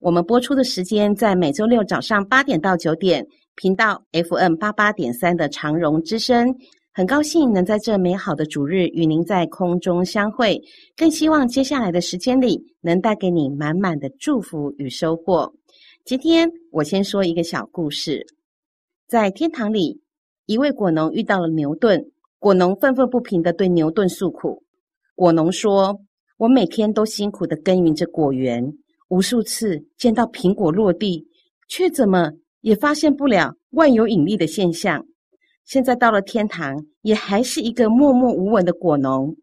我们播出的时间在每周六早上八点到九点，频道 FM 八八点三的长荣之声。很高兴能在这美好的主日与您在空中相会，更希望接下来的时间里能带给你满满的祝福与收获。今天我先说一个小故事，在天堂里，一位果农遇到了牛顿，果农愤愤不平地对牛顿诉苦。果农说：“我每天都辛苦地耕耘着果园，无数次见到苹果落地，却怎么也发现不了万有引力的现象。现在到了天堂，也还是一个默默无闻的果农，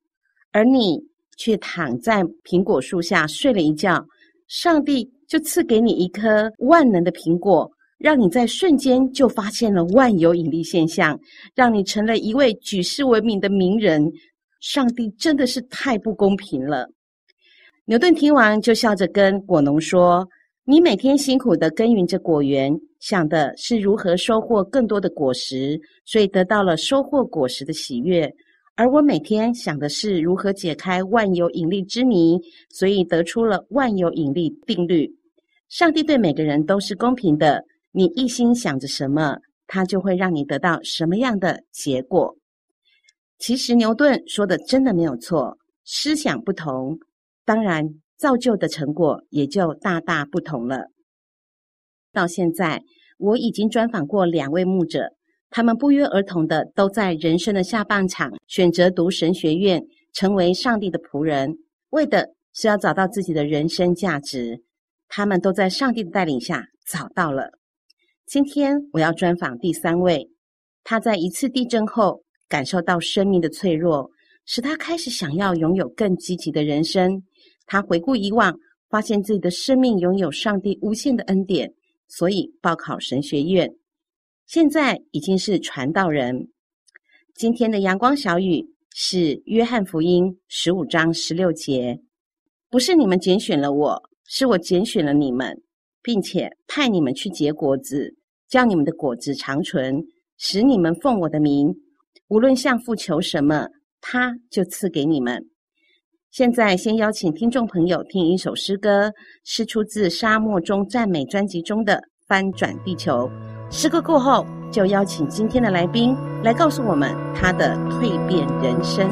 而你却躺在苹果树下睡了一觉，上帝就赐给你一颗万能的苹果，让你在瞬间就发现了万有引力现象，让你成了一位举世闻名的名人。”上帝真的是太不公平了。牛顿听完就笑着跟果农说：“你每天辛苦地耕耘着果园，想的是如何收获更多的果实，所以得到了收获果实的喜悦；而我每天想的是如何解开万有引力之谜，所以得出了万有引力定律。上帝对每个人都是公平的，你一心想着什么，他就会让你得到什么样的结果。”其实牛顿说的真的没有错，思想不同，当然造就的成果也就大大不同了。到现在，我已经专访过两位牧者，他们不约而同的都在人生的下半场选择读神学院，成为上帝的仆人，为的是要找到自己的人生价值。他们都在上帝的带领下找到了。今天我要专访第三位，他在一次地震后。感受到生命的脆弱，使他开始想要拥有更积极的人生。他回顾以往，发现自己的生命拥有上帝无限的恩典，所以报考神学院。现在已经是传道人。今天的阳光小语是约翰福音十五章十六节：“不是你们拣选了我，是我拣选了你们，并且派你们去结果子，叫你们的果子长存，使你们奉我的名。”无论向父求什么，他就赐给你们。现在先邀请听众朋友听一首诗歌，是出自《沙漠中赞美》专辑中的《翻转地球》。诗歌过后，就邀请今天的来宾来告诉我们他的蜕变人生。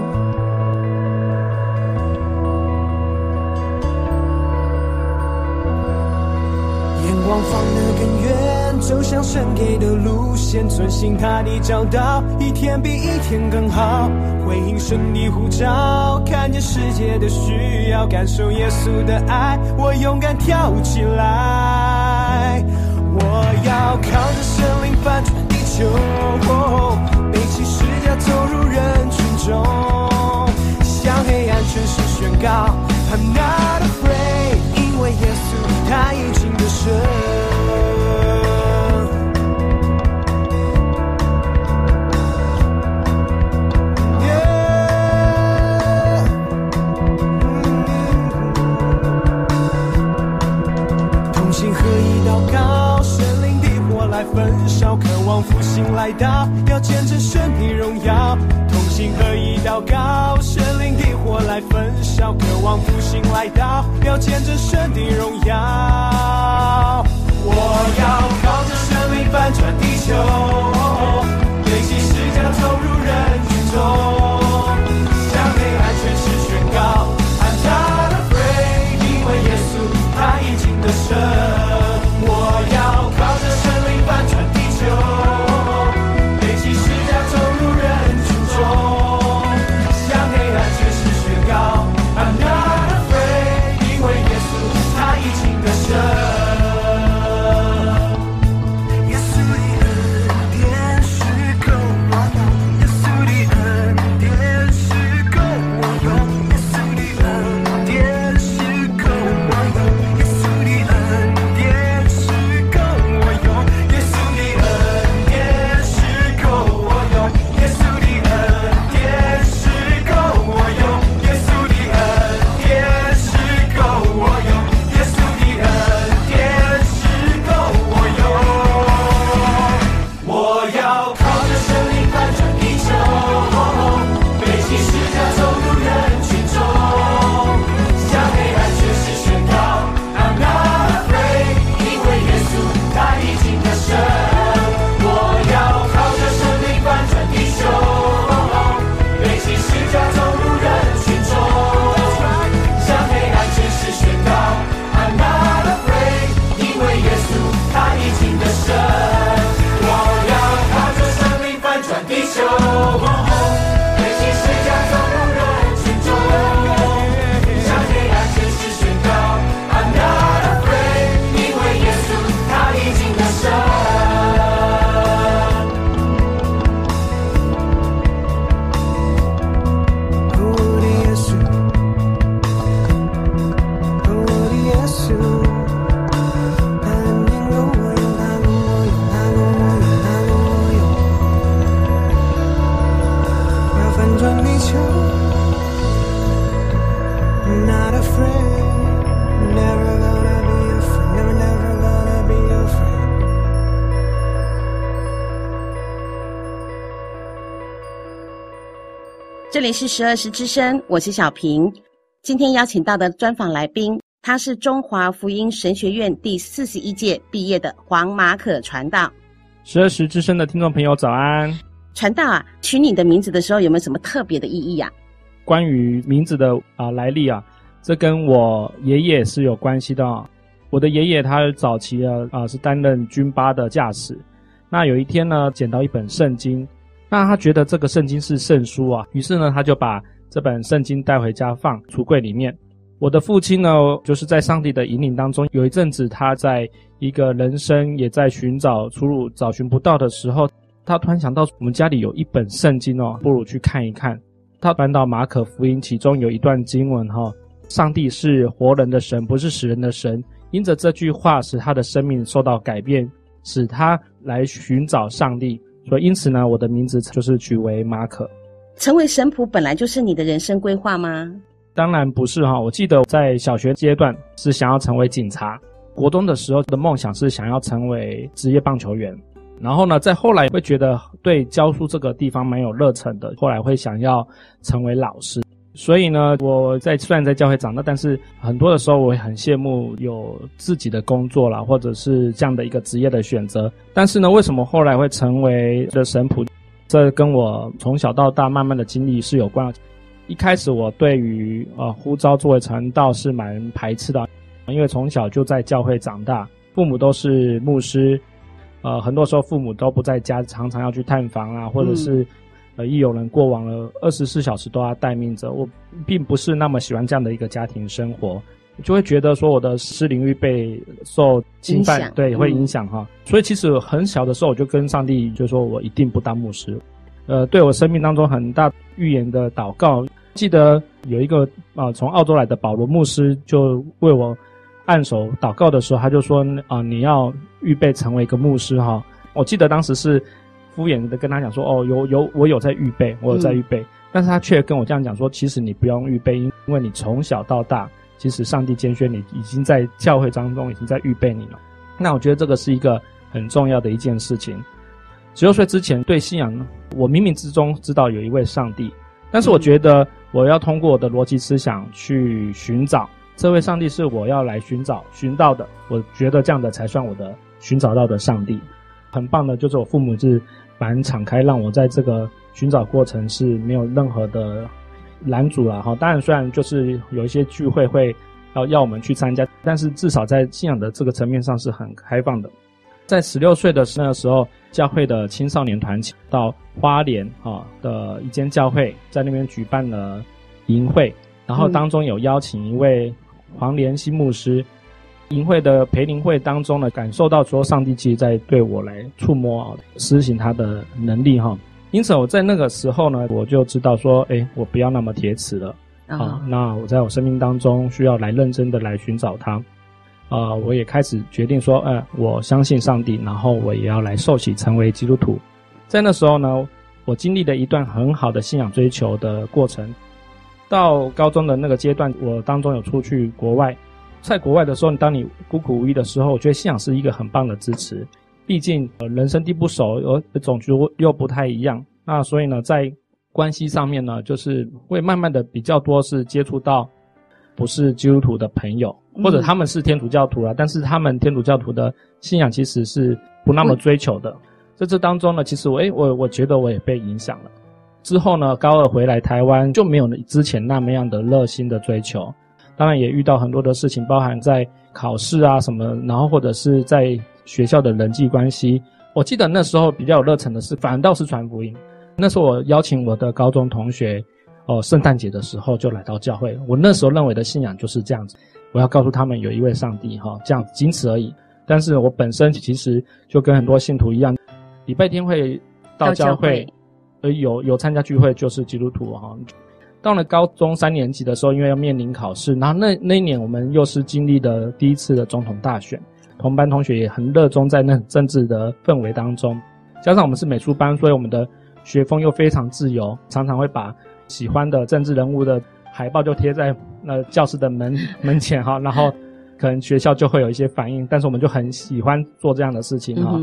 眼光放得更远。走向神给的路线，遵行他的教导，一天比一天更好。回应神的呼召，看见世界的需要，感受耶稣的爱，我勇敢跳起来。我要靠着圣灵翻转地球，背起十架走入人群中，向黑暗全势宣告：I'm not 心来到，要见证神你荣耀，同心合一祷告，神灵的火来焚烧，渴望复兴来到，要见证神的荣耀。我要靠着神灵翻转地球，背起世家投入人群中，将黑暗全势宣告，I'm not afraid，因为耶稣他已经得胜。十二时之声，我是小平。今天邀请到的专访来宾，他是中华福音神学院第四十一届毕业的黄马可传道。十二时之声的听众朋友，早安！传道啊，取你的名字的时候有没有什么特别的意义呀、啊？关于名字的啊、呃、来历啊，这跟我爷爷是有关系的。我的爷爷他早期啊啊、呃、是担任军巴的驾驶，那有一天呢，捡到一本圣经。那他觉得这个圣经是圣书啊，于是呢，他就把这本圣经带回家放橱柜里面。我的父亲呢，就是在上帝的引领当中，有一阵子他在一个人生也在寻找出路、找寻不到的时候，他突然想到我们家里有一本圣经哦，不如去看一看。他翻到马可福音，其中有一段经文哈，上帝是活人的神，不是死人的神。因着这句话，使他的生命受到改变，使他来寻找上帝。所以，因此呢，我的名字就是取为马可。成为神仆本来就是你的人生规划吗？当然不是哈。我记得在小学阶段是想要成为警察，国中的时候的梦想是想要成为职业棒球员。然后呢，在后来会觉得对教书这个地方蛮有热忱的，后来会想要成为老师。所以呢，我在虽然在教会长大，但是很多的时候我也很羡慕有自己的工作啦，或者是这样的一个职业的选择。但是呢，为什么后来会成为的神仆？这跟我从小到大慢慢的经历是有关。一开始我对于呃呼召作为传道是蛮排斥的，因为从小就在教会长大，父母都是牧师，呃，很多时候父母都不在家，常常要去探访啊，或者是。嗯呃，一有人过往了二十四小时都要待命着，我并不是那么喜欢这样的一个家庭生活，就会觉得说我的私领域被受侵犯，对，会影响哈、嗯。所以其实很小的时候我就跟上帝就说，我一定不当牧师。呃，对我生命当中很大预言的祷告，记得有一个啊、呃、从澳洲来的保罗牧师就为我按手祷告的时候，他就说啊、呃、你要预备成为一个牧师哈。我记得当时是。敷衍的跟他讲说：“哦，有有，我有在预备，我有在预备。嗯”但是他却跟我这样讲说：“其实你不用预备，因为你从小到大，其实上帝拣选你，已经在教会当中已经在预备你了。”那我觉得这个是一个很重要的一件事情。十六岁之前对信仰，我冥冥之中知道有一位上帝，但是我觉得我要通过我的逻辑思想去寻找这位上帝，是我要来寻找寻到的。我觉得这样的才算我的寻找到的上帝。很棒的，就是我父母是。蛮敞开，让我在这个寻找过程是没有任何的拦阻了哈。当然，虽然就是有一些聚会会要要我们去参加，但是至少在信仰的这个层面上是很开放的。在十六岁的那个时候，教会的青少年团到花莲啊的一间教会，在那边举办了营会，然后当中有邀请一位黄连新牧师。营会的培灵会当中呢，感受到说上帝其实在对我来触摸啊，施行他的能力哈。因此我在那个时候呢，我就知道说，哎，我不要那么铁齿了啊。Uh-huh. 那我在我生命当中需要来认真的来寻找他啊。我也开始决定说，呃，我相信上帝，然后我也要来受洗成为基督徒。在那时候呢，我经历了一段很好的信仰追求的过程。到高中的那个阶段，我当中有出去国外。在国外的时候，当你孤苦无依的时候，我觉得信仰是一个很棒的支持。毕竟，呃，人生地不熟，而种族又不太一样。那所以呢，在关系上面呢，就是会慢慢的比较多是接触到不是基督徒的朋友，或者他们是天主教徒啊，但是他们天主教徒的信仰其实是不那么追求的。在这当中呢，其实我诶，我我觉得我也被影响了。之后呢，高二回来台湾就没有之前那么样的热心的追求。当然也遇到很多的事情，包含在考试啊什么，然后或者是在学校的人际关系。我记得那时候比较有热忱的是，反倒是传福音。那时候我邀请我的高中同学，哦，圣诞节的时候就来到教会。我那时候认为的信仰就是这样子，我要告诉他们有一位上帝，哈，这样仅此而已。但是我本身其实就跟很多信徒一样，礼拜天会到教会，而有有参加聚会就是基督徒，哈。到了高中三年级的时候，因为要面临考试，然后那那一年我们又是经历的第一次的总统大选，同班同学也很热衷在那政治的氛围当中，加上我们是美术班，所以我们的学风又非常自由，常常会把喜欢的政治人物的海报就贴在那教室的门 门前哈，然后可能学校就会有一些反应，但是我们就很喜欢做这样的事情哈。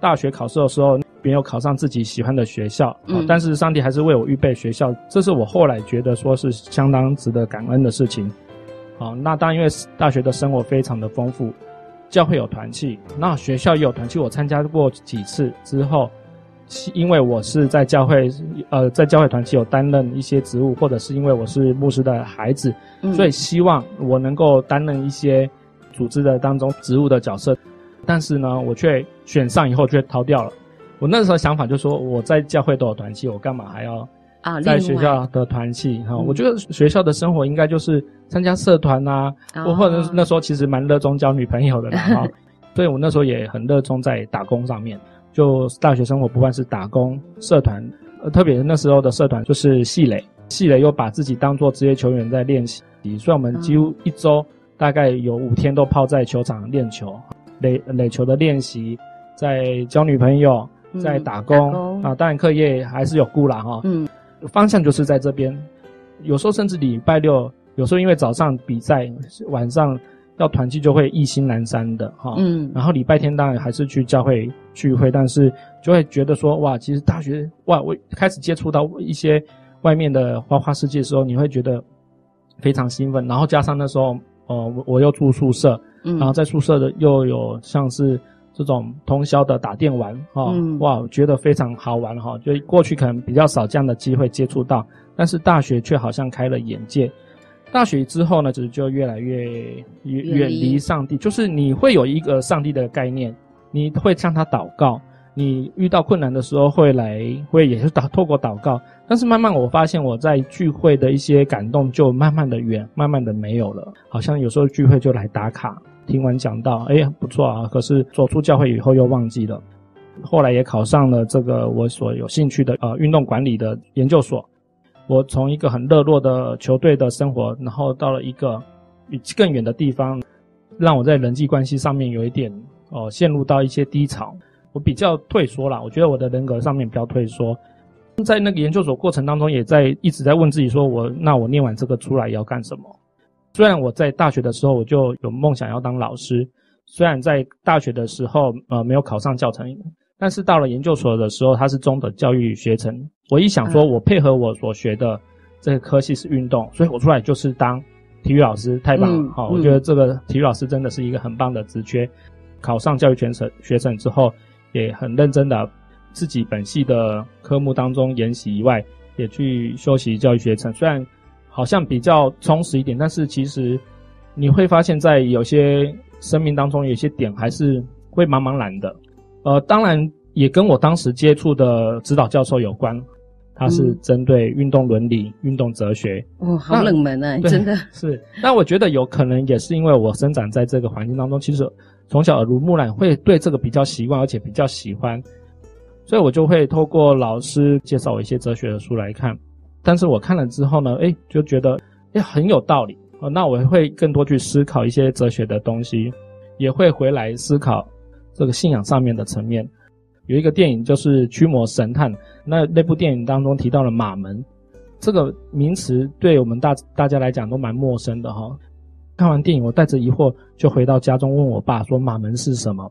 大学考试的时候，没有考上自己喜欢的学校，嗯，但是上帝还是为我预备学校，这是我后来觉得说是相当值得感恩的事情。好，那当然因为大学的生活非常的丰富，教会有团契，那学校也有团契，我参加过几次之后，因为我是在教会，呃，在教会团契有担任一些职务，或者是因为我是牧师的孩子，嗯，所以希望我能够担任一些组织的当中职务的角色，但是呢，我却选上以后却逃掉了。我那时候想法就是说，我在教会都有团契，我干嘛还要啊在学校的团契？哈、哦，我觉得学校的生活应该就是参加社团啊，我、哦、或者那时候其实蛮热衷交女朋友的啦。所以我那时候也很热衷在打工上面。就大学生活不管是打工、社团，呃，特别是那时候的社团就是系垒，系垒又把自己当做职业球员在练习，所以我们几乎一周大概有五天都泡在球场练球，垒垒球的练习，在交女朋友。在打工，啊，当然课业还是有顾啦哈。嗯，方向就是在这边，有时候甚至礼拜六，有时候因为早上比赛，晚上要团聚就会意兴阑珊的哈。嗯，然后礼拜天当然还是去教会聚会，但是就会觉得说哇，其实大学哇，我开始接触到一些外面的花花世界的时候，你会觉得非常兴奋。然后加上那时候，呃，我我又住宿舍，嗯，然后在宿舍的又有像是。这种通宵的打电玩，哈、嗯，哇，我觉得非常好玩哈。就过去可能比较少这样的机会接触到，但是大学却好像开了眼界。大学之后呢，就就越来越远远离上帝，就是你会有一个上帝的概念，你会向他祷告，你遇到困难的时候会来，会也是祷透过祷告。但是慢慢我发现我在聚会的一些感动就慢慢的远，慢慢的没有了，好像有时候聚会就来打卡。听完讲道，哎，不错啊！可是走出教会以后又忘记了。后来也考上了这个我所有兴趣的呃运动管理的研究所。我从一个很热络的球队的生活，然后到了一个更远的地方，让我在人际关系上面有一点哦、呃、陷入到一些低潮。我比较退缩啦，我觉得我的人格上面比较退缩。在那个研究所过程当中，也在一直在问自己说：我那我念完这个出来要干什么？虽然我在大学的时候我就有梦想要当老师，虽然在大学的时候呃没有考上教程，但是到了研究所的时候，它是中等教育学程。我一想说，我配合我所学的这个科系是运动，所以我出来就是当体育老师，太棒了！好、嗯，我觉得这个体育老师真的是一个很棒的职缺。考上教育全程学程之后，也很认真的自己本系的科目当中研习以外，也去修习教育学程，虽然。好像比较充实一点，但是其实你会发现在有些生命当中，有些点还是会茫茫然的。呃，当然也跟我当时接触的指导教授有关，他是针对运动伦理、运动哲学。哦，好冷门啊，真的是。那我觉得有可能也是因为我生长在这个环境当中，其实从小耳濡目染，会对这个比较习惯，而且比较喜欢，所以我就会透过老师介绍我一些哲学的书来看。但是我看了之后呢，诶，就觉得诶很有道理哦。那我会更多去思考一些哲学的东西，也会回来思考这个信仰上面的层面。有一个电影就是《驱魔神探》，那那部电影当中提到了马门这个名词，对我们大大家来讲都蛮陌生的哈、看完电影，我带着疑惑就回到家中问我爸说：“马门是什么？”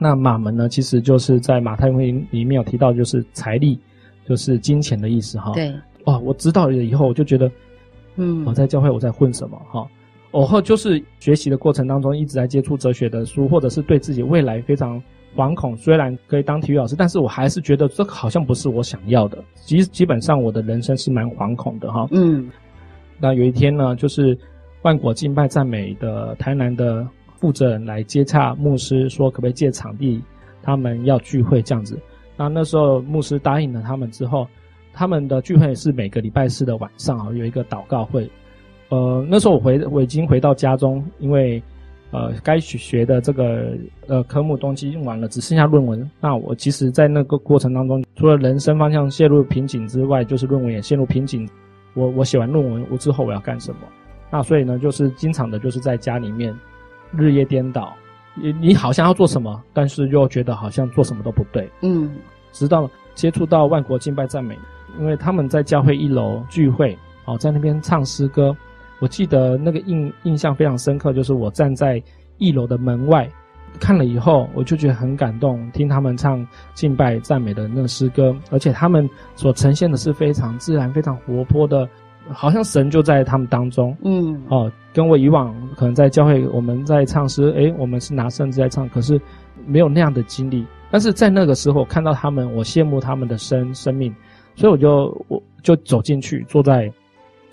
那马门呢，其实就是在马太福音里面有提到，就是财力，就是金钱的意思哈。对。哦，我知道了以后，我就觉得，嗯，我在教会我在混什么哈？偶后就是学习的过程当中，一直在接触哲学的书，或者是对自己未来非常惶恐。虽然可以当体育老师，但是我还是觉得这个好像不是我想要的。基基本上我的人生是蛮惶恐的哈。嗯，那有一天呢，就是万国敬拜赞美的台南的负责人来接洽牧师，说可不可以借场地，他们要聚会这样子。那那时候牧师答应了他们之后。他们的聚会是每个礼拜四的晚上啊，有一个祷告会。呃，那时候我回我已经回到家中，因为呃该学的这个呃科目东西用完了，只剩下论文。那我其实，在那个过程当中，除了人生方向陷入瓶颈之外，就是论文也陷入瓶颈。我我写完论文我之后我要干什么？那所以呢，就是经常的就是在家里面日夜颠倒。你你好像要做什么，但是又觉得好像做什么都不对。嗯，直到接触到万国敬拜赞美。因为他们在教会一楼聚会，哦，在那边唱诗歌，我记得那个印印象非常深刻，就是我站在一楼的门外，看了以后，我就觉得很感动，听他们唱敬拜赞美的那个诗歌，而且他们所呈现的是非常自然、非常活泼的，好像神就在他们当中。嗯，哦，跟我以往可能在教会我们在唱诗，诶，我们是拿圣诗在唱，可是没有那样的经历。但是在那个时候看到他们，我羡慕他们的生生命，所以我就我就走进去，坐在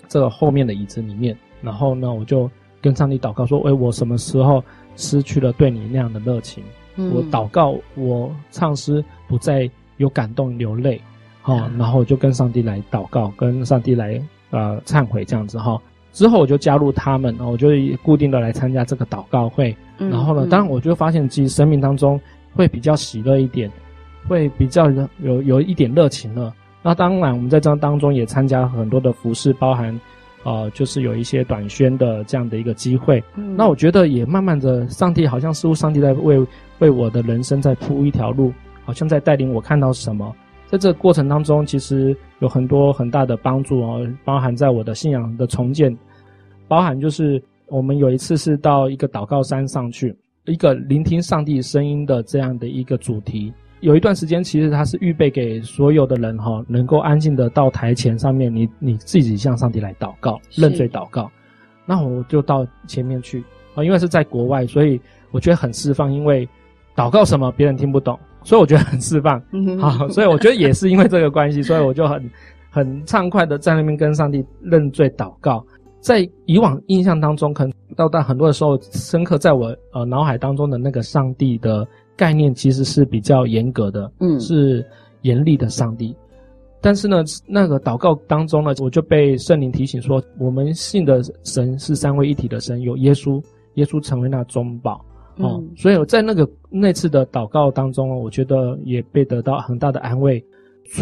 这个后面的椅子里面，然后呢，我就跟上帝祷告说：“哎，我什么时候？”失去了对你那样的热情，嗯、我祷告，我唱诗不再有感动流泪，哈、嗯，然后我就跟上帝来祷告，跟上帝来呃忏悔这样子哈。之后我就加入他们，我就固定的来参加这个祷告会。嗯、然后呢，当然我就发现自己生命当中会比较喜乐一点，会比较有有一点热情了。那当然我们在这当中也参加很多的服饰，包含。呃，就是有一些短宣的这样的一个机会，嗯，那我觉得也慢慢的，上帝好像似乎上帝在为为我的人生在铺一条路，好像在带领我看到什么。在这个过程当中，其实有很多很大的帮助哦，包含在我的信仰的重建，包含就是我们有一次是到一个祷告山上去，一个聆听上帝声音的这样的一个主题。有一段时间，其实它是预备给所有的人哈，能够安静的到台前上面，你你自己向上帝来祷告、认罪祷告。那我就到前面去啊，因为是在国外，所以我觉得很释放，因为祷告什么别人听不懂，所以我觉得很释放。好，所以我觉得也是因为这个关系，所以我就很很畅快的在那边跟上帝认罪祷告。在以往印象当中，可能到到很多的时候，深刻在我呃脑海当中的那个上帝的。概念其实是比较严格的，嗯，是严厉的上帝。但是呢，那个祷告当中呢，我就被圣灵提醒说，我们信的神是三位一体的神，有耶稣，耶稣成为那中保，哦，嗯，所以我在那个那次的祷告当中，我觉得也被得到很大的安慰。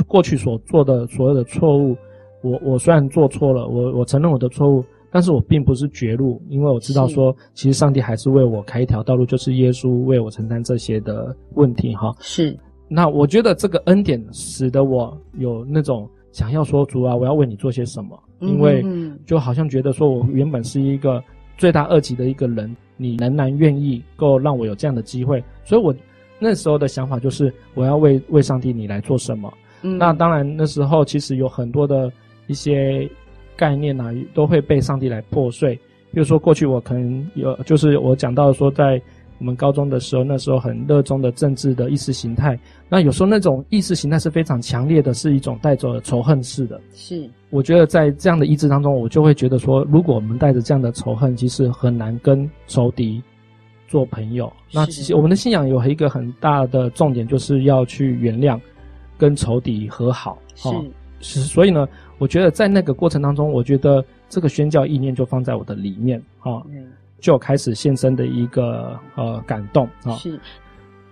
过去所做的所有的错误，我我虽然做错了，我我承认我的错误。但是我并不是绝路，因为我知道说，其实上帝还是为我开一条道路，就是耶稣为我承担这些的问题哈。是，那我觉得这个恩典使得我有那种想要说主啊，我要为你做些什么，因为就好像觉得说我原本是一个罪大恶极的一个人，你仍然愿意够让我有这样的机会，所以我那时候的想法就是我要为为上帝你来做什么。嗯，那当然那时候其实有很多的一些。概念啊，都会被上帝来破碎。比如说，过去我可能有，就是我讲到说，在我们高中的时候，那时候很热衷的政治的意识形态。那有时候那种意识形态是非常强烈的，是一种带着仇恨式的。是，我觉得在这样的意志当中，我就会觉得说，如果我们带着这样的仇恨，其实很难跟仇敌做朋友。那其实我们的信仰有一个很大的重点，就是要去原谅，跟仇敌和好。是，所以呢，我觉得在那个过程当中，我觉得这个宣教意念就放在我的里面啊，嗯，就开始献身的一个呃感动啊。是，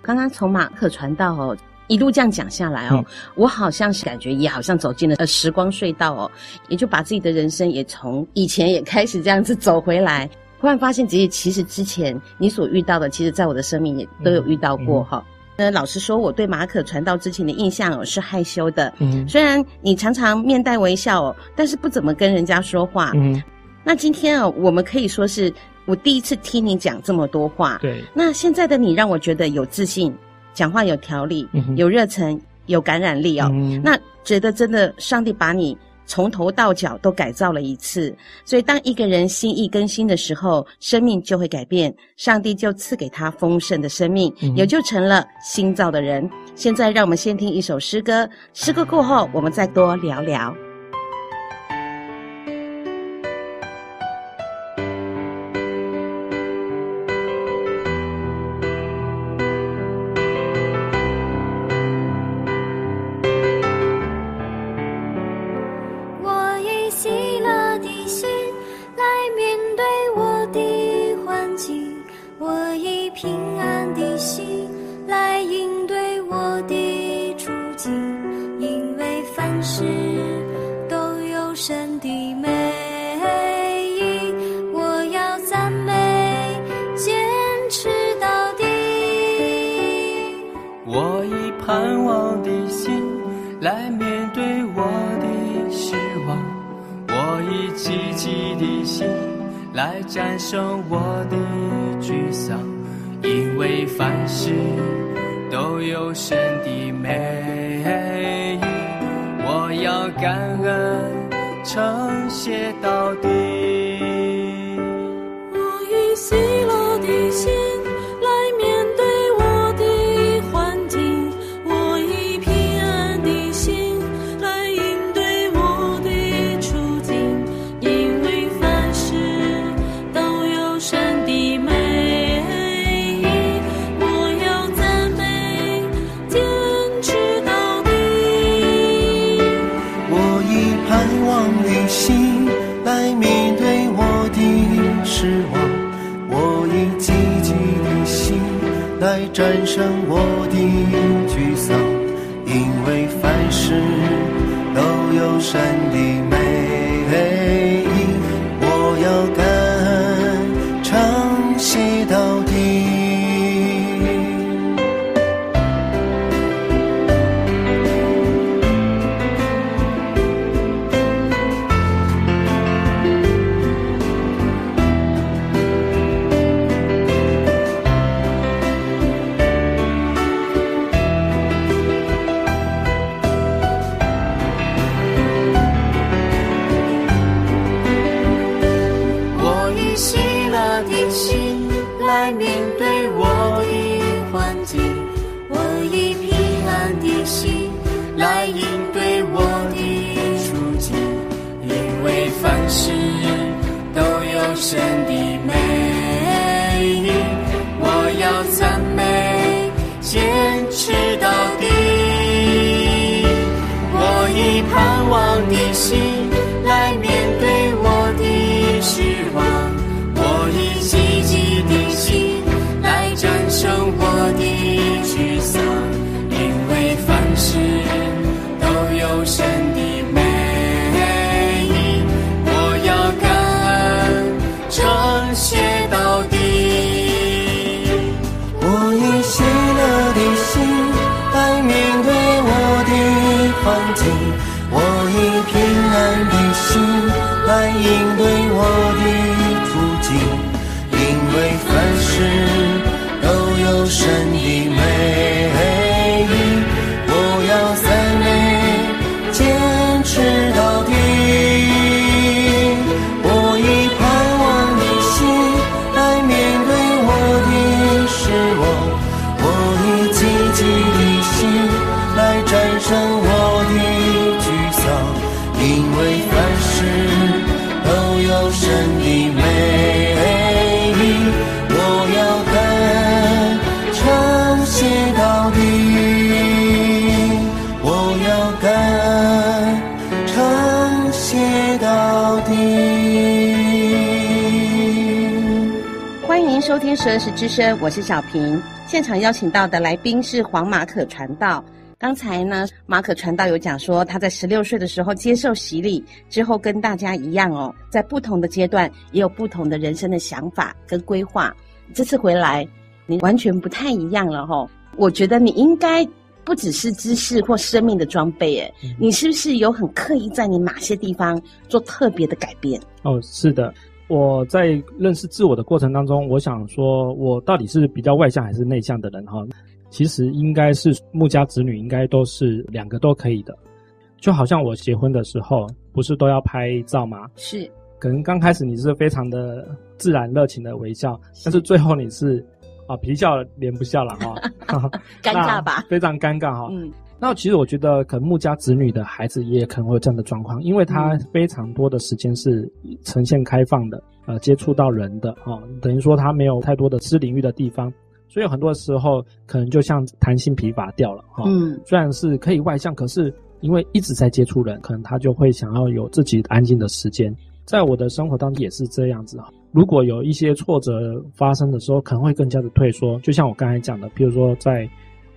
刚刚从马可传道哦，一路这样讲下来哦，嗯，我好像是感觉也好像走进了呃时光隧道哦，也就把自己的人生也从以前也开始这样子走回来，忽然发现自己其实之前你所遇到的，其实在我的生命也都有遇到过哈。嗯嗯那老实说，我对马可传道之前的印象哦是害羞的。嗯，虽然你常常面带微笑哦，但是不怎么跟人家说话。嗯，那今天哦，我们可以说是我第一次听你讲这么多话。对，那现在的你让我觉得有自信，讲话有条理，嗯、有热忱，有感染力哦。嗯，那觉得真的上帝把你。从头到脚都改造了一次，所以当一个人心意更新的时候，生命就会改变，上帝就赐给他丰盛的生命，嗯、也就成了新造的人。现在让我们先听一首诗歌，诗歌过后我们再多聊聊。你心来面对我的失望，我以积极的心来战胜我的沮丧，因为凡事都有善的美。十二时之声，我是小平。现场邀请到的来宾是黄马可传道。刚才呢，马可传道有讲说，他在十六岁的时候接受洗礼之后，跟大家一样哦，在不同的阶段也有不同的人生的想法跟规划。这次回来，你完全不太一样了哦。我觉得你应该不只是知识或生命的装备，诶，你是不是有很刻意在你哪些地方做特别的改变？哦，是的。我在认识自我的过程当中，我想说，我到底是比较外向还是内向的人哈？其实应该是木家子女，应该都是两个都可以的。就好像我结婚的时候，不是都要拍照吗？是。可能刚开始你是非常的自然热情的微笑，但是最后你是啊皮笑脸不笑了哈，尴尬吧？非常尴尬哈。嗯。那其实我觉得，可能木家子女的孩子也可能会有这样的状况，因为他非常多的时间是呈现开放的，呃，接触到人的啊，等于说他没有太多的私领域的地方，所以很多时候可能就像弹性疲乏掉了哈。嗯，虽然是可以外向，可是因为一直在接触人，可能他就会想要有自己安静的时间。在我的生活当中也是这样子哈。如果有一些挫折发生的时候，可能会更加的退缩。就像我刚才讲的，比如说在。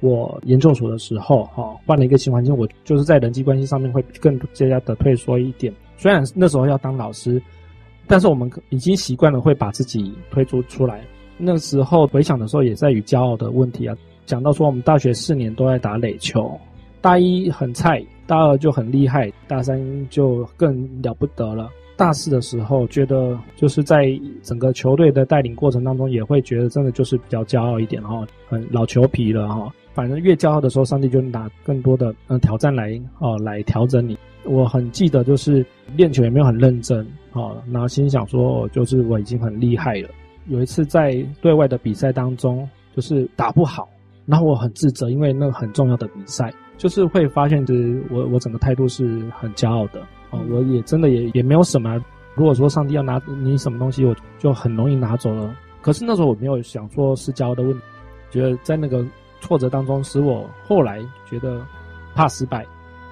我研究所的时候，哈，换了一个新环境，我就是在人际关系上面会更加的退缩一点。虽然那时候要当老师，但是我们已经习惯了会把自己推出出来。那时候回想的时候，也在于骄傲的问题啊。讲到说，我们大学四年都在打垒球，大一很菜，大二就很厉害，大三就更了不得了。大四的时候，觉得就是在整个球队的带领过程当中，也会觉得真的就是比较骄傲一点哈，很老球皮了哈。反正越骄傲的时候，上帝就拿更多的嗯挑战来哦来调整你。我很记得就是练球也没有很认真哦，然后心想说就是我已经很厉害了。有一次在对外的比赛当中，就是打不好，然后我很自责，因为那个很重要的比赛，就是会发现就是我我整个态度是很骄傲的。哦，我也真的也也没有什么。如果说上帝要拿你什么东西，我就很容易拿走了。可是那时候我没有想说是骄傲的问题，觉得在那个挫折当中，使我后来觉得怕失败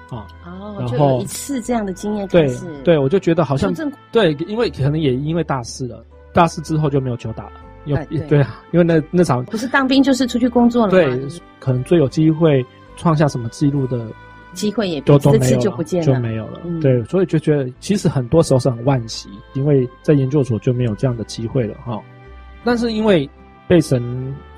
啊。哦，然后一次这样的经验对，对，我就觉得好像对，因为可能也因为大四了，大四之后就没有球打了。有哎对对啊，因为那那场不是当兵就是出去工作了对？，可能最有机会创下什么记录的。机会也都都这次没有，就不见了，就没有了。嗯对，所以就觉得其实很多时候是很惋惜，因为在研究所就没有这样的机会了哈。但是因为被神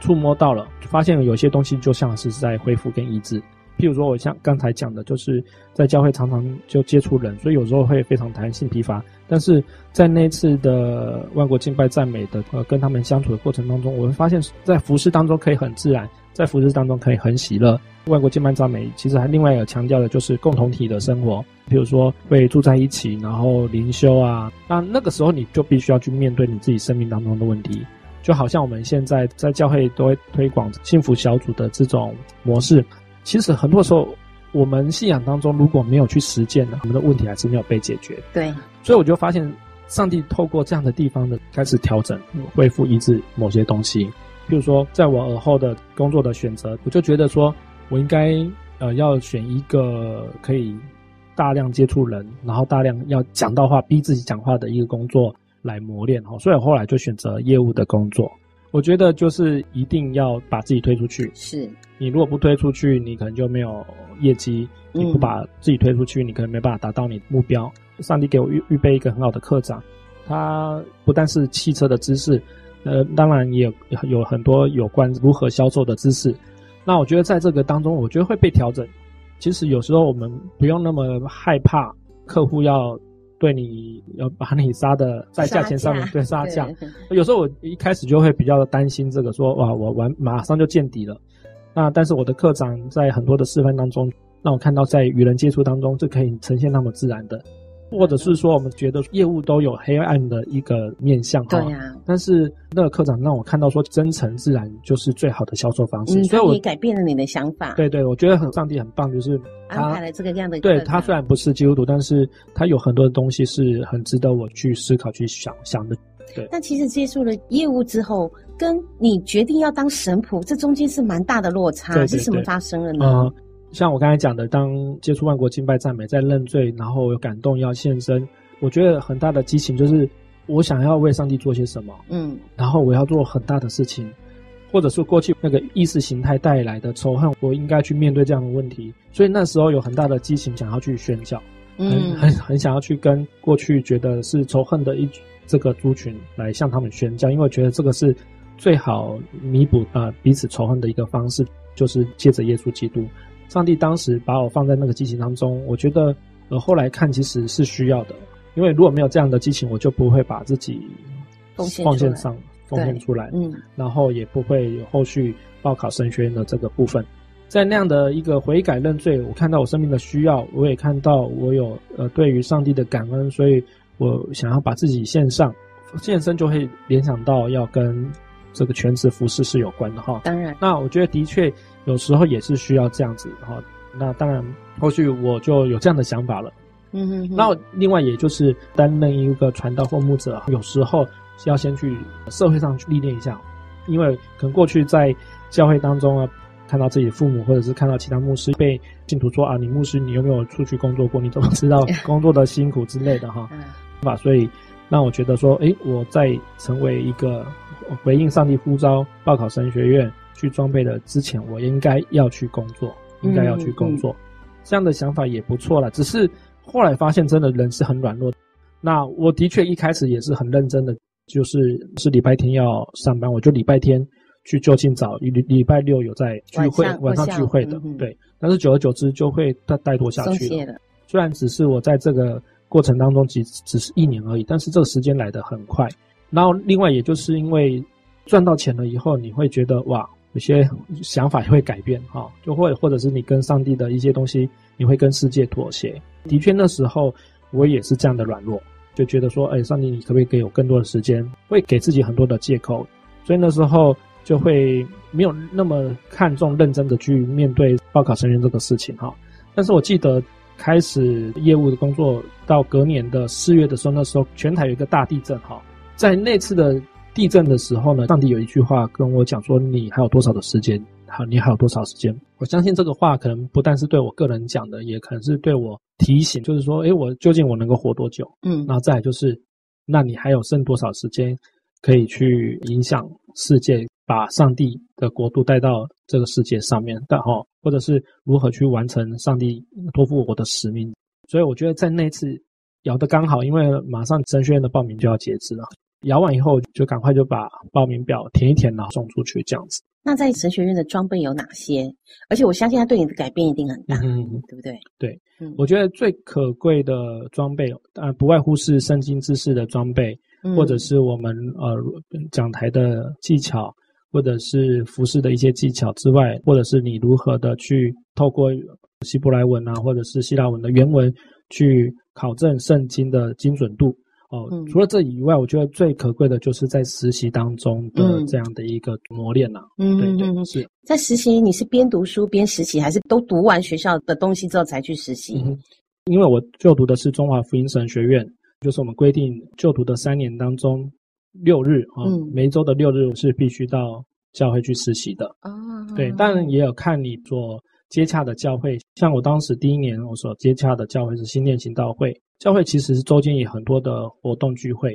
触摸到了，发现有些东西就像是在恢复跟医治。譬如说，我像刚才讲的，就是在教会常常就接触人，所以有时候会非常弹性疲乏。但是在那次的万国敬拜赞美的呃跟他们相处的过程当中，我会发现，在服事当中可以很自然，在服事当中可以很喜乐。万国敬拜赞美其实还另外有强调的就是共同体的生活，比如说会住在一起，然后灵修啊。那那个时候你就必须要去面对你自己生命当中的问题，就好像我们现在在教会都会推广幸福小组的这种模式。其实很多时候我们信仰当中如果没有去实践呢，我们的问题还是没有被解决。对，所以我就发现上帝透过这样的地方的开始调整、恢复、医治某些东西。譬如说，在我尔后的工作的选择，我就觉得说。我应该呃要选一个可以大量接触人，然后大量要讲到话，逼自己讲话的一个工作来磨练哈，所以我后来就选择业务的工作。我觉得就是一定要把自己推出去。是你如果不推出去，你可能就没有业绩；你不把自己推出去，你可能没办法达到你的目标。上帝给我预预备一个很好的课长，他不但是汽车的知识，呃，当然也有有很多有关如何销售的知识。那我觉得在这个当中，我觉得会被调整。其实有时候我们不用那么害怕客户要对你要把你杀的在价钱上面对杀价。有时候我一开始就会比较担心这个说，说哇我完马上就见底了。那但是我的课长在很多的示范当中，让我看到在与人接触当中，这可以呈现那么自然的。或者是说，我们觉得业务都有黑暗的一个面向，对呀、啊。但是那个科长让我看到说，真诚自然就是最好的销售方式。嗯，所以我也改变了你的想法。对对，我觉得很上帝很棒，就是他安排了这个样的。对他虽然不是基督徒，但是他有很多的东西是很值得我去思考、去想想的。对。但其实接触了业务之后，跟你决定要当神仆，这中间是蛮大的落差。对对对，是什么发生了呢？嗯像我刚才讲的，当接触万国敬拜赞美，在认罪，然后有感动要献身，我觉得很大的激情就是我想要为上帝做些什么，嗯，然后我要做很大的事情，或者是过去那个意识形态带来的仇恨，我应该去面对这样的问题，所以那时候有很大的激情，想要去宣教，嗯，很很很想要去跟过去觉得是仇恨的一这个族群来向他们宣教，因为我觉得这个是最好弥补啊、呃、彼此仇恨的一个方式，就是借着耶稣基督。上帝当时把我放在那个激情当中，我觉得，呃，后来看其实是需要的，因为如果没有这样的激情，我就不会把自己奉献上奉献出来，嗯，然后也不会有后续报考神学院的这个部分。在那样的一个悔改认罪，我看到我生命的需要，我也看到我有呃对于上帝的感恩，所以我想要把自己献上，献身就会联想到要跟这个全职服事是有关的哈。当然，那我觉得的确。有时候也是需要这样子哈，那当然后续我就有这样的想法了。嗯哼，哼。那另外也就是担任一个传道或牧者，有时候要先去社会上去历练一下，因为可能过去在教会当中啊，看到自己的父母或者是看到其他牧师被信徒说啊，你牧师你有没有出去工作过？你怎么知道 工作的辛苦之类的哈？吧，所以让我觉得说，诶，我在成为一个回应上帝呼召报考神学院。去装备的之前，我应该要去工作，应该要去工作，嗯嗯，这样的想法也不错了。只是后来发现，真的人是很软弱。那我的确一开始也是很认真的，就是是礼拜天要上班，我就礼拜天去就近找，礼礼拜六有在聚会，晚上，聚会的，对。但是久而久之就会怠怠惰下去了。虽然只是我在这个过程当中，只只是一年而已，但是这个时间来得很快。然后另外，也就是因为赚到钱了以后，你会觉得哇，有些想法也会改变哈，就会或者是你跟上帝的一些东西，你会跟世界妥协。的确，那时候我也是这样的软弱，就觉得说，哎，上帝，你可不可以给我更多的时间？会给自己很多的借口，所以那时候就会没有那么看重、认真的去面对报考神学院这个事情哈。但是我记得。开始业务的工作，到隔年的四月的时候，那时候全台有一个大地震哈，在那次的地震的时候呢，上帝有一句话跟我讲说：“你还有多少的时间？好，你还有多少时间？”我相信这个话可能不但是对我个人讲的，也可能是对我提醒，就是说，诶，我究竟我能够活多久？嗯，然后再来就是，那你还有剩多少时间可以去影响世界？把上帝的国度带到这个世界上面的哈，或者是如何去完成上帝托付我的使命。所以我觉得在那次摇的刚好，因为马上神学院的报名就要截止了，摇完以后就赶快就把报名表填一填，然后送出去这样子。那在神学院的装备有哪些？而且我相信它对你的改变一定很大，嗯，对不对？对，嗯，我觉得最可贵的装备，呃，不外乎是圣经知识的装备，或者是我们呃讲台的技巧。或者是服饰的一些技巧之外，或者是你如何的去透过希伯来文啊，或者是希腊文的原文去考证圣经的精准度哦。嗯、除了这以外，我觉得最可贵的就是在实习当中的这样的一个磨练呐、啊。嗯，对对是。在实习，你是边读书边实习，还是都读完学校的东西之后才去实习？嗯、因为我就读的是中华福音神学院，就是我们规定就读的三年当中。六日啊，嗯、每一周的六日是必须到教会去实习的。哦，对，当然也有看你所接洽的教会。像我当时第一年我所接洽的教会是新店行道会，教会其实是周间也很多的活动聚会，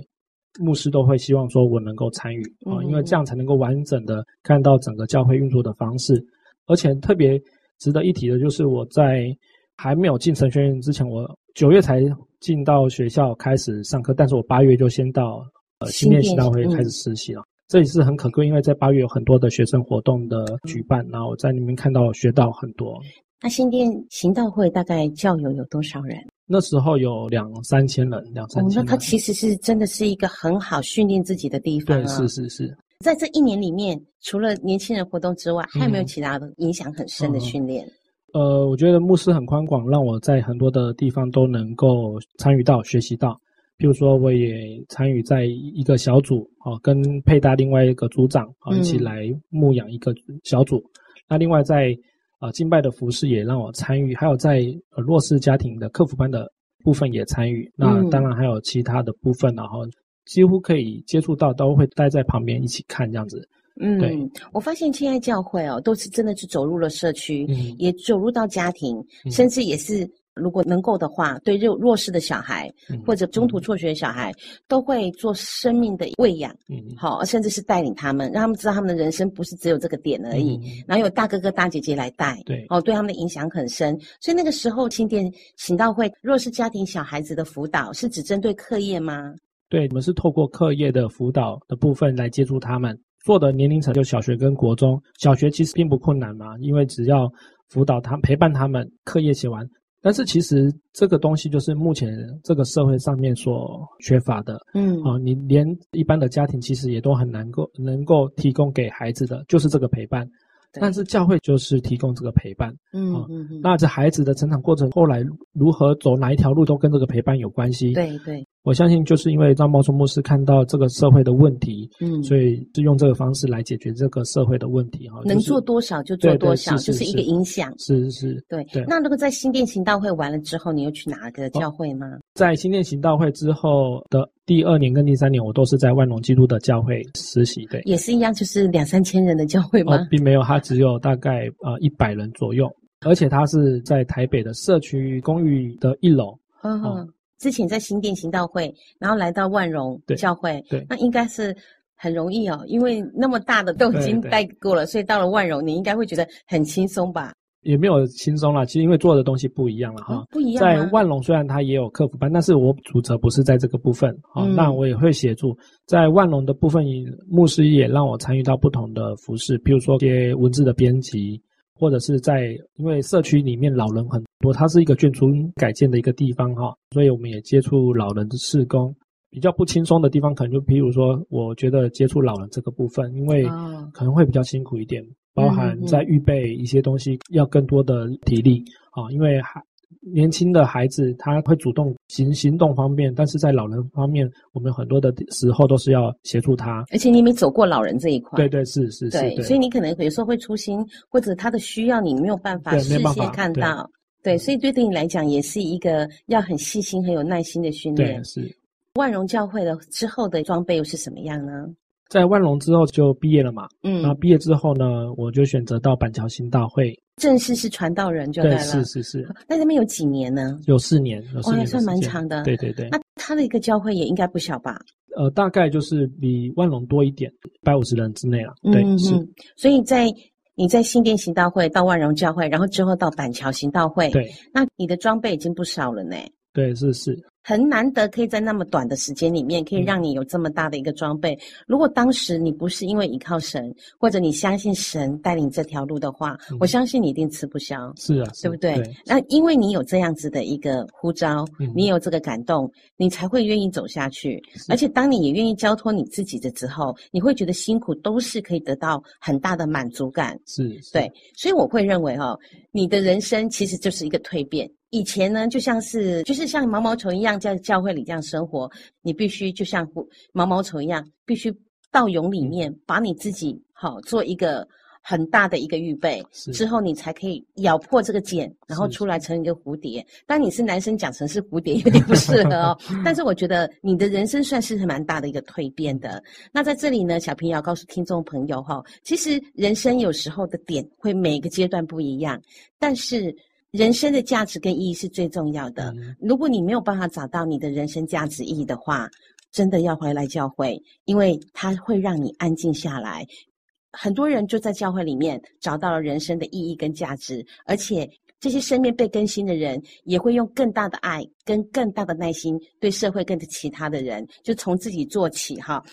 牧师都会希望说我能够参与啊，因为这样才能够完整的看到整个教会运作的方式。而且特别值得一提的就是我在还没有进神学院之前，我九月才进到学校开始上课，但是我八月就先到。呃，新店行道会开始实习了，嗯、这也是很可贵，因为在八月有很多的学生活动的举办，嗯、然后我在里面看到学到很多。那新店行道会大概教友有多少人？那时候有两三千人，两三千人。哦，那它其实是真的是一个很好训练自己的地方啊。对，是是是。在这一年里面，除了年轻人活动之外，还有没有其他的影响很深的训练？嗯、呃，我觉得牧师很宽广，让我在很多的地方都能够参与到、学习到。譬如说，我也参与在一个小组，哦，跟配搭另外一个组长，啊，一起来牧养一个小组。嗯、那另外在呃敬拜的服饰也让我参与，还有在呃弱势家庭的客服班的部分也参与。那当然还有其他的部分，然后几乎可以接触到，都会待在旁边一起看这样子。嗯，对，我发现亲爱教会哦，都是真的是走入了社区，嗯、也走入到家庭，嗯、甚至也是。如果能够的话，对弱弱势的小孩或者中途辍学的小孩，嗯、都会做生命的喂养，嗯，好，甚至是带领他们，让他们知道他们的人生不是只有这个点而已，嗯、然后有大哥哥大姐姐来带，对，哦，对他们的影响很深。所以那个时候，新店行道会弱势家庭小孩子的辅导是只针对课业吗？对，我们是透过课业的辅导的部分来接触他们，做的年龄层就小学跟国中。小学其实并不困难嘛，因为只要辅导他，陪伴他们，课业写完。但是其实这个东西就是目前这个社会上面所缺乏的，嗯，啊，你连一般的家庭其实也都很难够能够提供给孩子的，就是这个陪伴。对但是教会就是提供这个陪伴，嗯嗯嗯。那这孩子的成长过程后来如何走哪一条路，都跟这个陪伴有关系。对对。我相信就是因为张茂松牧师看到这个社会的问题，嗯，所以就用这个方式来解决这个社会的问题哈。能做多少就做多少，就是一个影响。是是是。对对。那如果在新店行道会完了之后，你又去哪个教会吗？在新店行道会之后的第二年跟第三年，我都是在万隆基督的教会实习。对，也是一样，就是两三千人的教会吗？并没有，它只有大概呃一百人左右，而且它是在台北的社区公寓的一楼。嗯嗯。之前在新店行道会，然后来到万荣教会，对，对那应该是很容易哦，因为那么大的都已经带过了，所以到了万荣，你应该会觉得很轻松吧？也没有轻松啦，其实因为做的东西不一样了哈、哦，不一样。在万隆虽然它也有客服班，但是我主责不是在这个部分，好、嗯哦，那我也会协助在万隆的部分，牧师也让我参与到不同的服饰，比如说一些文字的编辑。或者是在因为社区里面老人很多，它是一个眷村改建的一个地方哈，所以我们也接触老人的事工。比较不轻松的地方，可能就比如说，我觉得接触老人这个部分，因为可能会比较辛苦一点，包含在预备一些东西要更多的体力啊，因为还年轻的孩子他会主动行行动方面，但是在老人方面，我们很多的时候都是要协助他。而且你没走过老人这一块，对对是是是，对，所以你可能有时候会粗心，或者他的需要你没有办法事先看到，对，所以对对你来讲也是一个要很细心、很有耐心的训练。对，是。万荣教会的之后的装备又是什么样呢？在万荣之后就毕业了嘛，嗯，然后毕业之后呢，我就选择到板桥新道会，正式是传道人就对了。对，是是是。那那边有几年呢？有四年，有四年，哦，还算蛮长的。对对对。那他的一个教会也应该不小吧？呃，大概就是比万荣多一点，一百五十人之内了。对，嗯，是。所以在你在新店行道会到万荣教会，然后之后到板桥行道会，对，那你的装备已经不少了呢。对，是是。很难得可以在那么短的时间里面，可以让你有这么大的一个装备。如果当时你不是因为依靠神，或者你相信神带领这条路的话，我相信你一定吃不消。是啊，对不对？那因为你有这样子的一个呼召，你有这个感动，你才会愿意走下去。而且当你也愿意交托你自己的之后，你会觉得辛苦都是可以得到很大的满足感。是，对。所以我会认为哦，你的人生其实就是一个蜕变。以前呢，就像是就是像毛毛虫一样在教会里这样生活，你必须就像毛毛虫一样，必须到蛹里面把你自己好做一个很大的一个预备，之后你才可以咬破这个茧，然后出来成一个蝴蝶。当你是男生讲成是蝴蝶有点不适合哦，但是我觉得你的人生算是蛮大的一个蜕变的。那在这里呢，小平也要告诉听众朋友哈，其实人生有时候的点会每个阶段不一样，但是。人生的价值跟意义是最重要的。如果你没有办法找到你的人生价值意义的话，真的要回来教会，因为它会让你安静下来。很多人就在教会里面找到了人生的意义跟价值，而且这些生命被更新的人也会用更大的爱跟更大的耐心对社会跟其他的人，就从自己做起哈。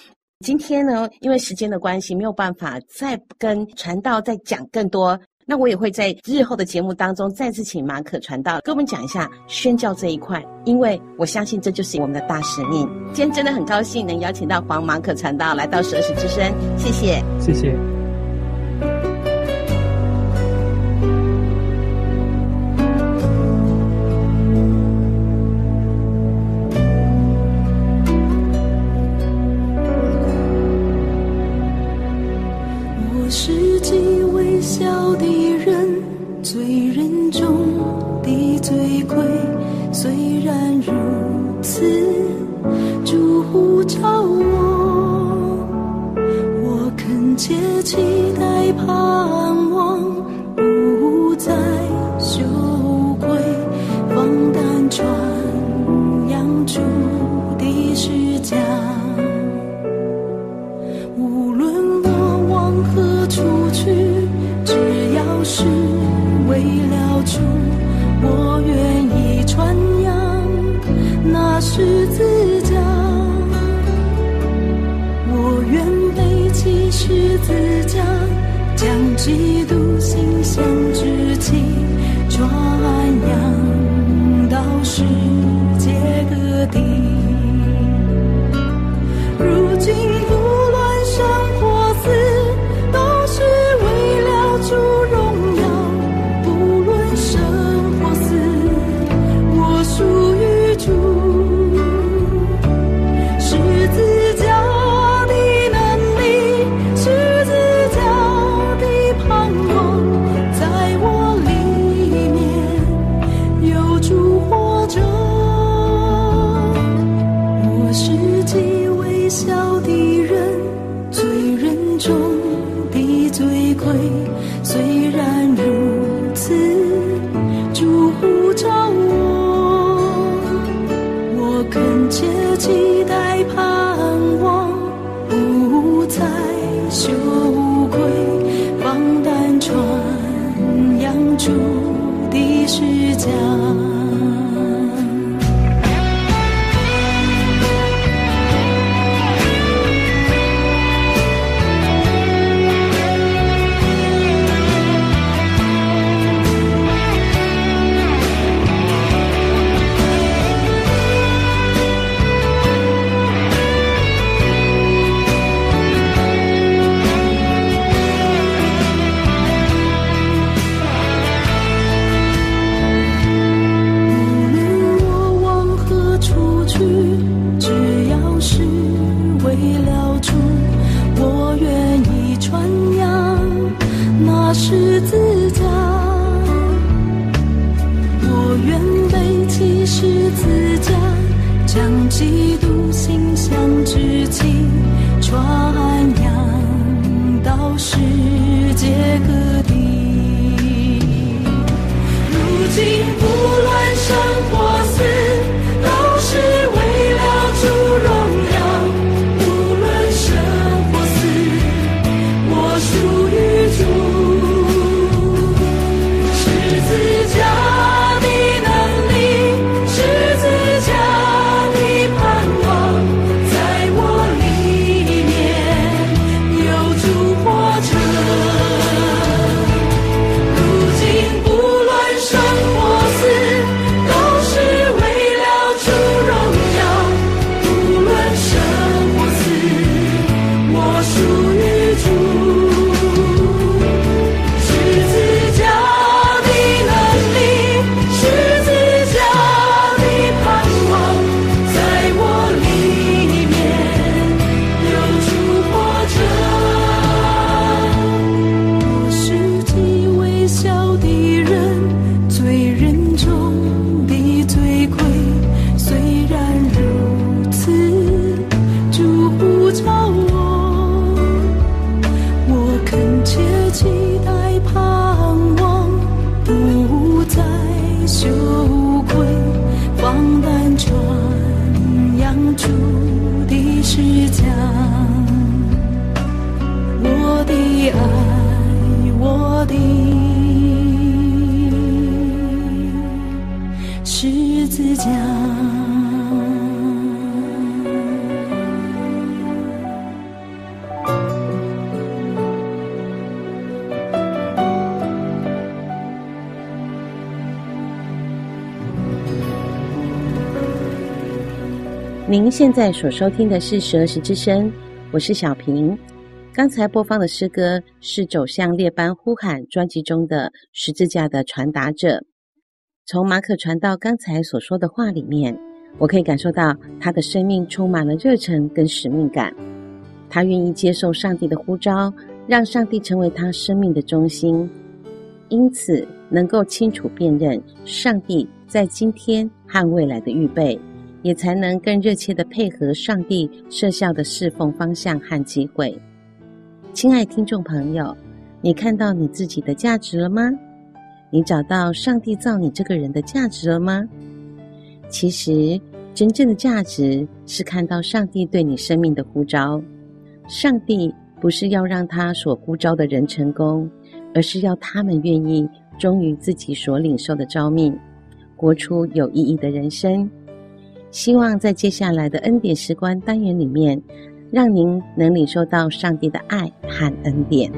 今天呢，因为时间的关系，没有办法再跟传道再讲更多。那我也会在日后的节目当中再次请马可传道跟我们讲一下宣教这一块，因为我相信这就是我们的大使命。今天真的很高兴能邀请到黄马可传道来到舌石之声，谢谢，谢谢。虽然如此，祝福着我。我恳切期待，盼望不再羞愧，放胆传扬主的视角。在所收听的是十二时之声，我是小平。刚才播放的诗歌是《走向列班呼喊》专辑中的《十字架的传达者》。从马可传道刚才所说的话里面，我可以感受到他的生命充满了热忱跟使命感。他愿意接受上帝的呼召，让上帝成为他生命的中心，因此能够清楚辨认上帝在今天和未来的预备。也才能更热切地配合上帝设下的侍奉方向和机会。亲爱听众朋友，你看到你自己的价值了吗？你找到上帝造你这个人的价值了吗？其实，真正的价值是看到上帝对你生命的呼召。上帝不是要让他所呼召的人成功，而是要他们愿意忠于自己所领受的召命，活出有意义的人生。希望在接下来的恩典时光单元里面，让您能领受到上帝的爱和恩典。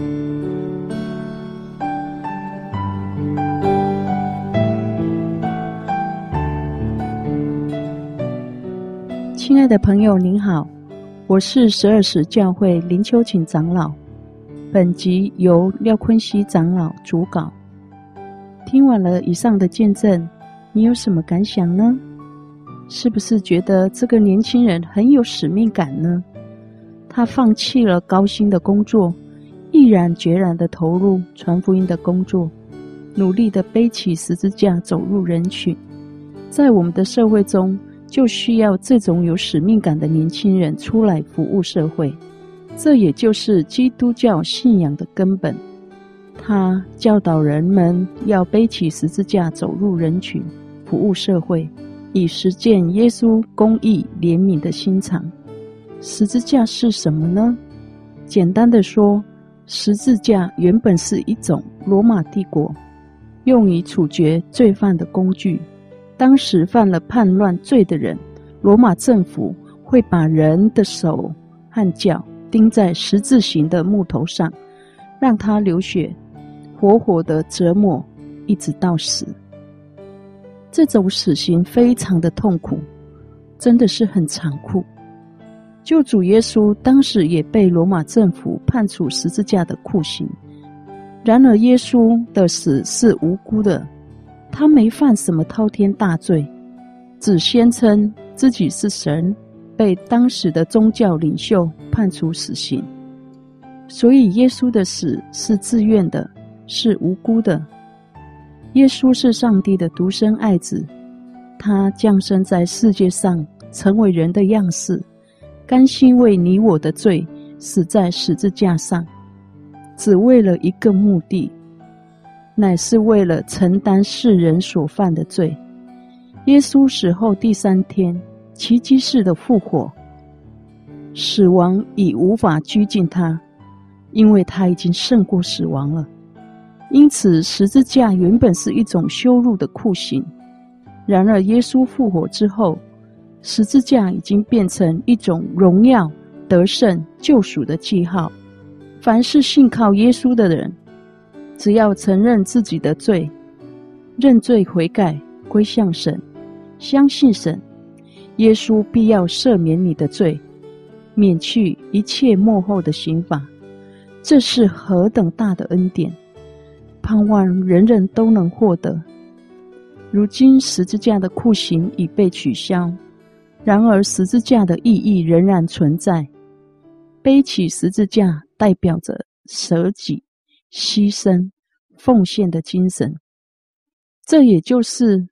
亲爱的朋友，您好，我是十二时教会林秋瑾长老。本集由廖坤熙长老主稿。听完了以上的见证，你有什么感想呢？是不是觉得这个年轻人很有使命感呢？他放弃了高薪的工作，毅然决然的投入传福音的工作，努力的背起十字架走入人群。在我们的社会中，就需要这种有使命感的年轻人出来服务社会。这也就是基督教信仰的根本。他教导人们要背起十字架走入人群，服务社会。以实践耶稣公义怜悯的心肠。十字架是什么呢？简单的说，十字架原本是一种罗马帝国用于处决罪犯的工具。当时犯了叛乱罪的人，罗马政府会把人的手和脚钉在十字形的木头上，让他流血，活活的折磨，一直到死。这种死刑非常的痛苦，真的是很残酷。救主耶稣当时也被罗马政府判处十字架的酷刑，然而耶稣的死是无辜的，他没犯什么滔天大罪，只宣称自己是神，被当时的宗教领袖判处死刑。所以耶稣的死是自愿的，是无辜的。耶稣是上帝的独生爱子，他降生在世界上，成为人的样式，甘心为你我的罪死在十字架上，只为了一个目的，乃是为了承担世人所犯的罪。耶稣死后第三天，奇迹式的复活，死亡已无法拘禁他，因为他已经胜过死亡了。因此，十字架原本是一种羞辱的酷刑。然而，耶稣复活之后，十字架已经变成一种荣耀、得胜、救赎的记号。凡是信靠耶稣的人，只要承认自己的罪，认罪悔改，归向神。相信神，耶稣必要赦免你的罪，免去一切幕后的刑罚。这是何等大的恩典！盼望人人都能获得。如今十字架的酷刑已被取消，然而十字架的意义仍然存在。背起十字架代表着舍己、牺牲、奉献的精神。这也就是。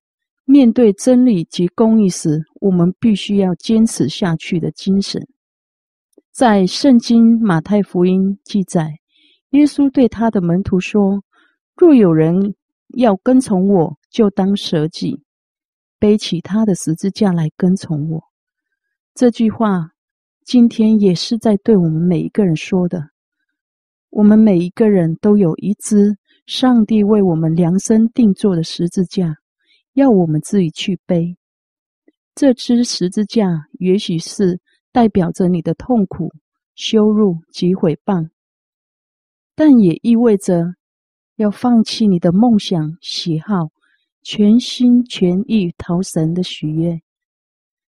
面对真理及公义时，我们必须要坚持下去的精神。在圣经马太福音记载，耶稣对他的门徒说：“若有人要跟从我，就当舍己，背起他的十字架来跟从我。”这句话今天也是在对我们每一个人说的。我们每一个人都有一支上帝为我们量身定做的十字架。要我们自己去背这支十字架，也许是代表着你的痛苦、羞辱及毁谤，但也意味着要放弃你的梦想、喜好，全心全意讨神的喜悦。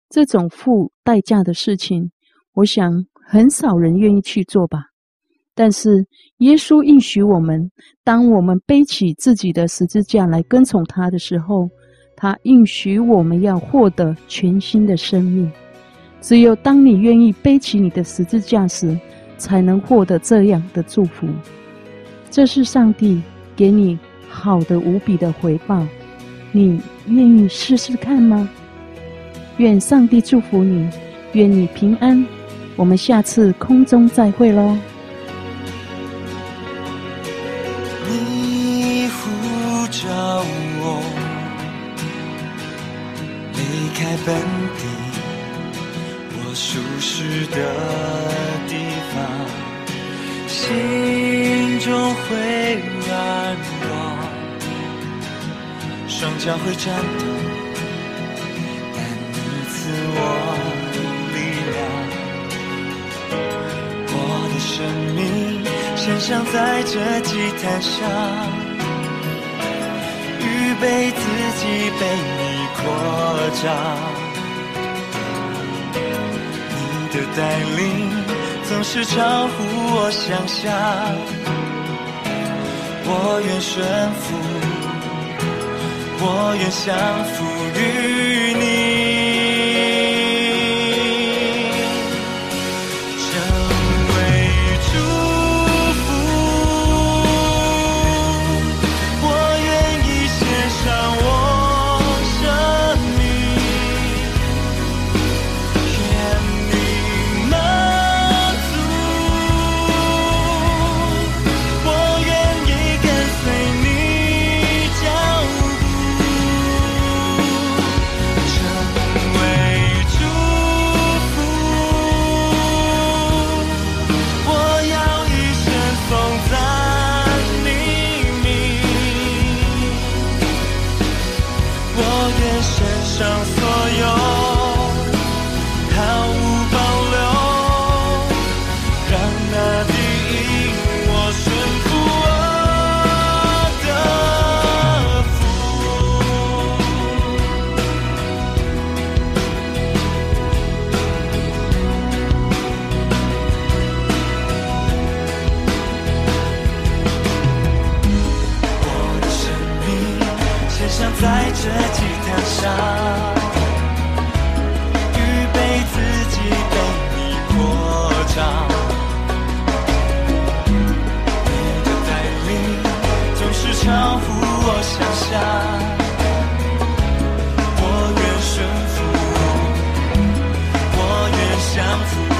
这种付代价的事情，我想很少人愿意去做吧。但是耶稣应许我们，当我们背起自己的十字架来跟从他的时候，他应许我们要获得全新的生命，只有当你愿意背起你的十字架时，才能获得这样的祝福。这是上帝给你好的无比的回报，你愿意试试看吗？愿上帝祝福你，愿你平安。我们下次空中再会喽。你呼召我。离开本地，我舒适的地方，心中会软弱，双脚会颤抖，但你赐我力量。我的生命献上在这祭坛上，预备自己被你。扩张，你的带领总是超乎我想象，我愿顺服，我愿降服于你。你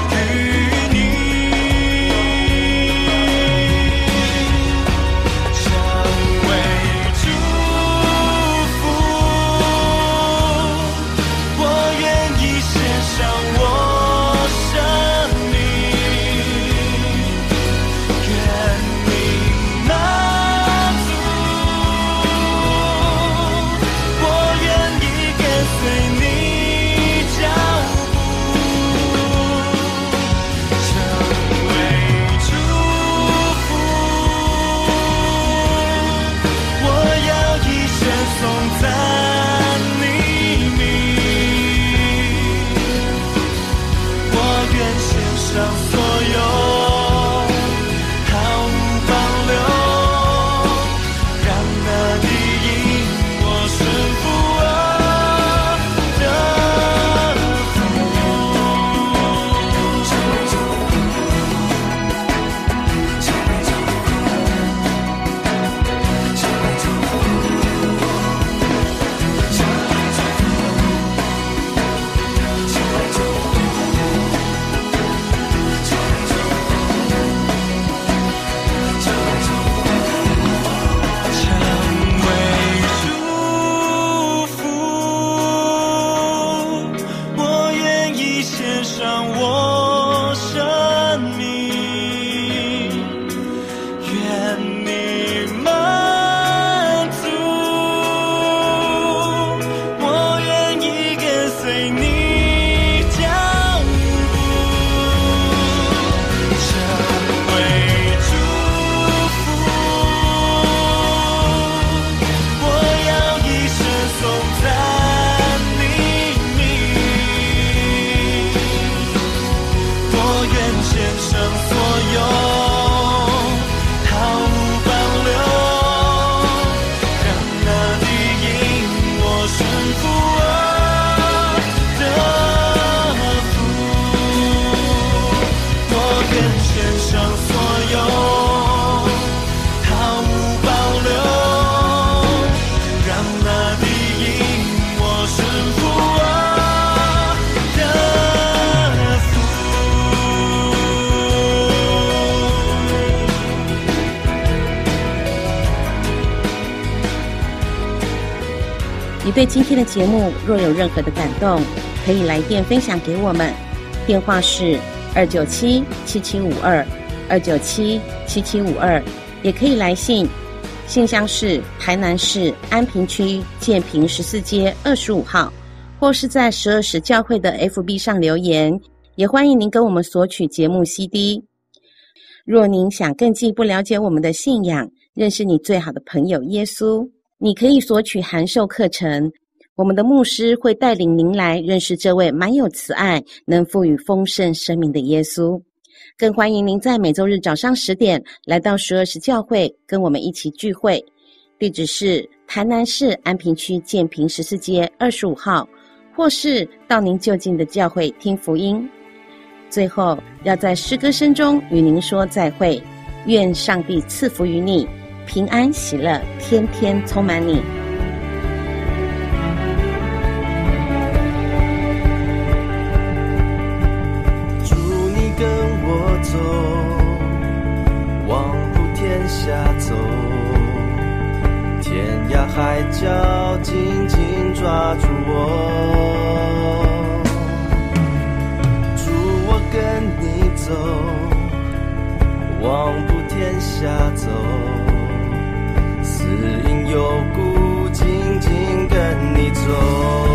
对今天的节目若有任何的感动，可以来电分享给我们，电话是二九七七七五二二九七七七五二，也可以来信，信箱是台南市安平区建平十四街二十五号，或是在十二时教会的 FB 上留言，也欢迎您跟我们索取节目 CD。若您想更进一步了解我们的信仰，认识你最好的朋友耶稣。你可以索取函授课程，我们的牧师会带领您来认识这位满有慈爱、能赋予丰盛生命的耶稣。更欢迎您在每周日早上十点来到十二时教会，跟我们一起聚会。地址是台南市安平区建平十四街二十五号，或是到您就近的教会听福音。最后，要在诗歌声中与您说再会，愿上帝赐福于你。平安喜乐，天天充满你。祝你跟我走，往普天下走，天涯海角紧紧抓住我。祝我跟你走，往普天下走。有故，紧紧跟你走。